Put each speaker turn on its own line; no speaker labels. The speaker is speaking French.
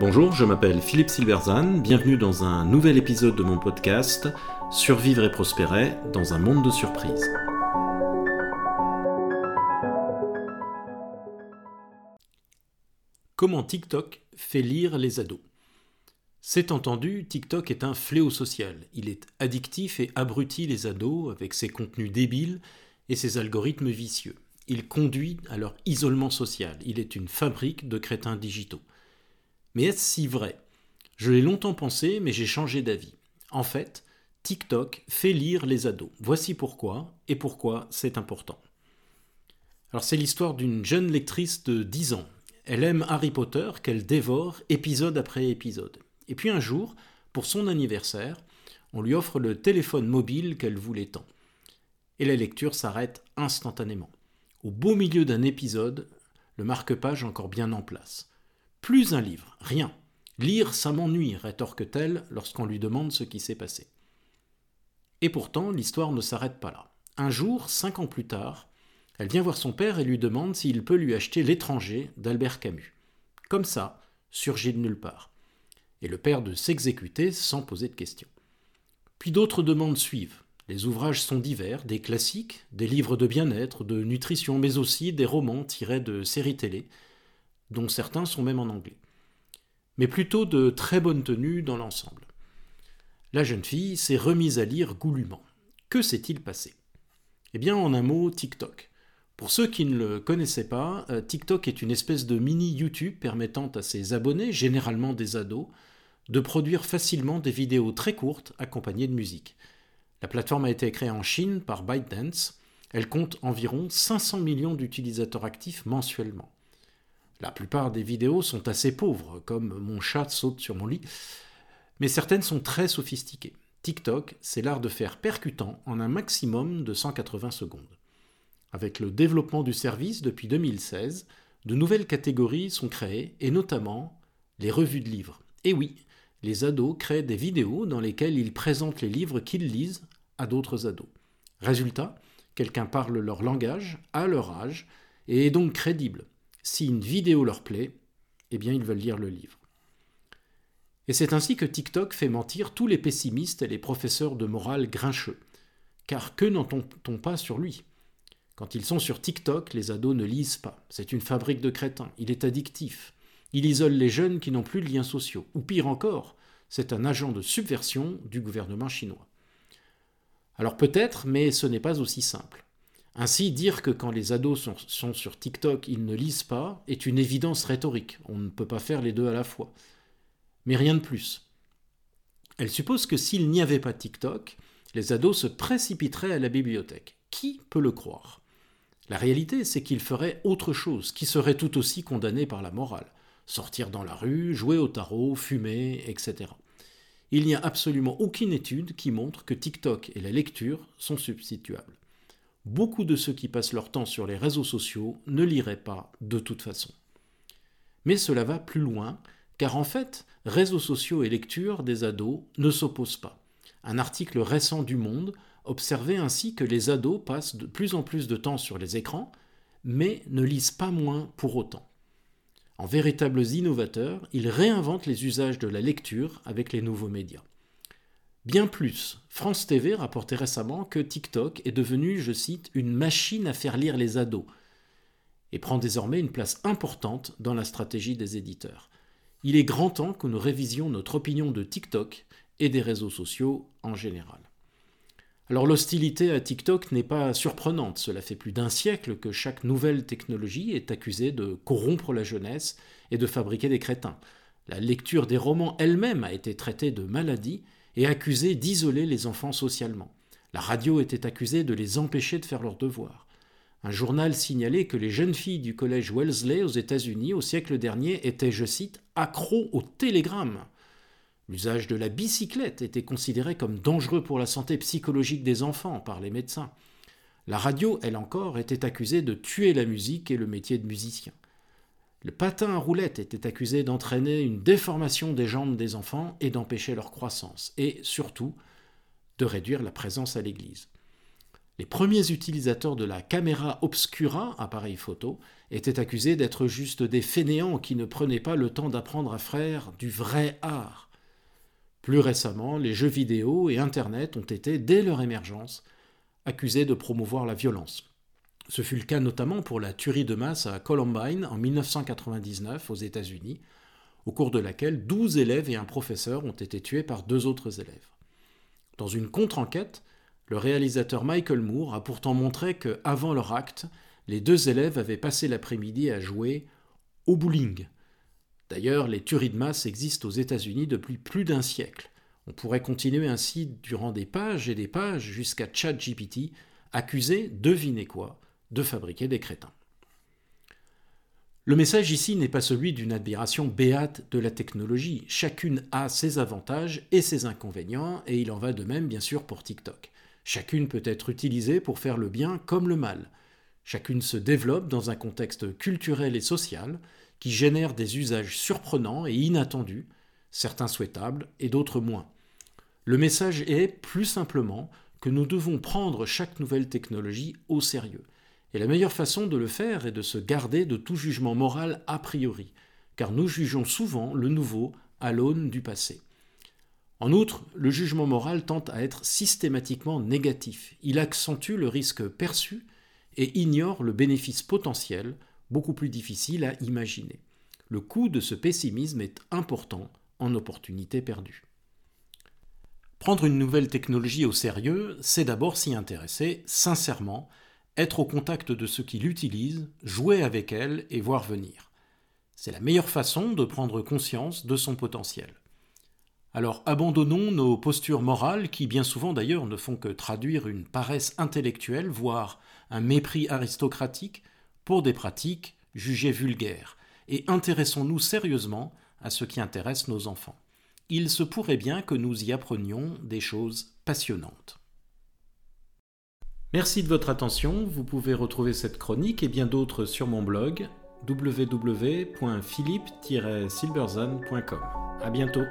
Bonjour, je m'appelle Philippe Silverzan, bienvenue dans un nouvel épisode de mon podcast Survivre et prospérer dans un monde de surprises. Comment TikTok fait lire les ados? C'est entendu, TikTok est un fléau social. Il est addictif et abrutit les ados avec ses contenus débiles et ses algorithmes vicieux. Il conduit à leur isolement social. Il est une fabrique de crétins digitaux. Mais est-ce si vrai? Je l'ai longtemps pensé, mais j'ai changé d'avis. En fait, TikTok fait lire les ados. Voici pourquoi et pourquoi c'est important. Alors c'est l'histoire d'une jeune lectrice de 10 ans. Elle aime Harry Potter qu'elle dévore épisode après épisode. Et puis un jour, pour son anniversaire, on lui offre le téléphone mobile qu'elle voulait tant. Et la lecture s'arrête instantanément. Au beau milieu d'un épisode, le marque-page encore bien en place. Plus un livre, rien. Lire, ça m'ennuie, rétorque-t-elle lorsqu'on lui demande ce qui s'est passé. Et pourtant, l'histoire ne s'arrête pas là. Un jour, cinq ans plus tard, elle vient voir son père et lui demande s'il peut lui acheter L'étranger d'Albert Camus. Comme ça, surgit de nulle part. Et le père de s'exécuter sans poser de questions. Puis d'autres demandes suivent. Les ouvrages sont divers, des classiques, des livres de bien-être, de nutrition, mais aussi des romans tirés de séries télé, dont certains sont même en anglais. Mais plutôt de très bonne tenue dans l'ensemble. La jeune fille s'est remise à lire goulûment. Que s'est-il passé? Eh bien, en un mot, TikTok. Pour ceux qui ne le connaissaient pas, euh, TikTok est une espèce de mini YouTube permettant à ses abonnés, généralement des ados, de produire facilement des vidéos très courtes accompagnées de musique. La plateforme a été créée en Chine par ByteDance. Elle compte environ 500 millions d'utilisateurs actifs mensuellement. La plupart des vidéos sont assez pauvres, comme mon chat saute sur mon lit, mais certaines sont très sophistiquées. TikTok, c'est l'art de faire percutant en un maximum de 180 secondes. Avec le développement du service depuis 2016, de nouvelles catégories sont créées, et notamment les revues de livres. Et oui, les ados créent des vidéos dans lesquelles ils présentent les livres qu'ils lisent d'autres ados. Résultat, quelqu'un parle leur langage, à leur âge, et est donc crédible si une vidéo leur plaît, eh bien ils veulent lire le livre. Et c'est ainsi que TikTok fait mentir tous les pessimistes et les professeurs de morale grincheux. Car que n'entend-on pas sur lui? Quand ils sont sur TikTok, les ados ne lisent pas. C'est une fabrique de crétins. Il est addictif. Il isole les jeunes qui n'ont plus de liens sociaux. Ou pire encore, c'est un agent de subversion du gouvernement chinois. Alors peut-être, mais ce n'est pas aussi simple. Ainsi, dire que quand les ados sont, sur TikTok, ils ne lisent pas est une évidence rhétorique. On ne peut pas faire les deux à la fois. Mais rien de plus. Elle suppose que s'il n'y avait pas TikTok, les ados se précipiteraient à la bibliothèque. Qui peut le croire? La réalité, c'est qu'ils feraient autre chose, qui serait tout aussi condamné par la morale. Sortir dans la rue, jouer au tarot, fumer, etc. Il n'y a absolument aucune étude qui montre que TikTok et la lecture sont substituables beaucoup de ceux qui passent leur temps sur les réseaux sociaux ne liraient pas de toute façon. Mais cela va plus loin, car en fait, réseaux sociaux et lecture des ados ne s'opposent pas. Un article récent du Monde observait ainsi que les ados passent de plus en plus de temps sur les écrans, mais ne lisent pas moins pour autant. En véritables innovateurs, ils réinventent les usages de la lecture avec les nouveaux médias. Bien plus, France TV rapportait récemment que TikTok est devenu, je cite, une machine à faire lire les ados et prend désormais une place importante dans la stratégie des éditeurs. Il est grand temps que nous révisions notre opinion de TikTok et des réseaux sociaux en général. Alors l'hostilité à TikTok n'est pas surprenante, cela fait plus d'un siècle que chaque nouvelle technologie est accusée de corrompre la jeunesse et de fabriquer des crétins. La lecture des romans elle-même a été traitée de maladie et accusé d'isoler les enfants socialement. La radio était accusée de les empêcher de faire leurs devoirs. Un journal signalait que les jeunes filles du collège Wellesley aux États-Unis au siècle dernier étaient, je cite, accros au télégramme. L'usage de la bicyclette était considéré comme dangereux pour la santé psychologique des enfants par les médecins. La radio, elle encore, était accusée de tuer la musique et le métier de musicien. Le patin à roulettes était accusé d'entraîner une déformation des jambes des enfants et d'empêcher leur croissance, et surtout de réduire la présence à l'église. Les premiers utilisateurs de la caméra obscura, appareil photo, étaient accusés d'être juste des fainéants qui ne prenaient pas le temps d'apprendre à faire du vrai art. Plus récemment, les jeux vidéo et Internet ont été, dès leur émergence, accusés de promouvoir la violence. Ce fut le cas notamment pour la tuerie de masse à Columbine en 1999 aux États-Unis, au cours de laquelle 12 élèves et un professeur ont été tués par deux autres élèves. Dans une contre-enquête, le réalisateur Michael Moore a pourtant montré que, avant leur acte, les deux élèves avaient passé l'après-midi à jouer au bowling. D'ailleurs, les tueries de masse existent aux États-Unis depuis plus d'un siècle. On pourrait continuer ainsi durant des pages et des pages jusqu'à ChatGPT, accusé, devinez quoi, de fabriquer des crétins. Le message ici n'est pas celui d'une admiration béate de la technologie. Chacune a ses avantages et ses inconvénients, et il en va de même bien sûr pour TikTok. Chacune peut être utilisée pour faire le bien comme le mal. Chacune se développe dans un contexte culturel et social qui génère des usages surprenants et inattendus, certains souhaitables et d'autres moins. Le message est, plus simplement, que nous devons prendre chaque nouvelle technologie au sérieux. Et la meilleure façon de le faire est de se garder de tout jugement moral a priori, car nous jugeons souvent le nouveau à l'aune du passé. En outre, le jugement moral tente à être systématiquement négatif. Il accentue le risque perçu et ignore le bénéfice potentiel, beaucoup plus difficile à imaginer. Le coût de ce pessimisme est important en opportunité perdue. Prendre une nouvelle technologie au sérieux, c'est d'abord s'y intéresser sincèrement être au contact de ceux qui l'utilisent, jouer avec elle et voir venir. C'est la meilleure façon de prendre conscience de son potentiel. Alors abandonnons nos postures morales qui bien souvent d'ailleurs ne font que traduire une paresse intellectuelle, voire un mépris aristocratique, pour des pratiques jugées vulgaires, et intéressons-nous sérieusement à ce qui intéresse nos enfants. Il se pourrait bien que nous y apprenions des choses passionnantes. Merci de votre attention. Vous pouvez retrouver cette chronique et bien d'autres sur mon blog www.philippe-silberzan.com. À bientôt.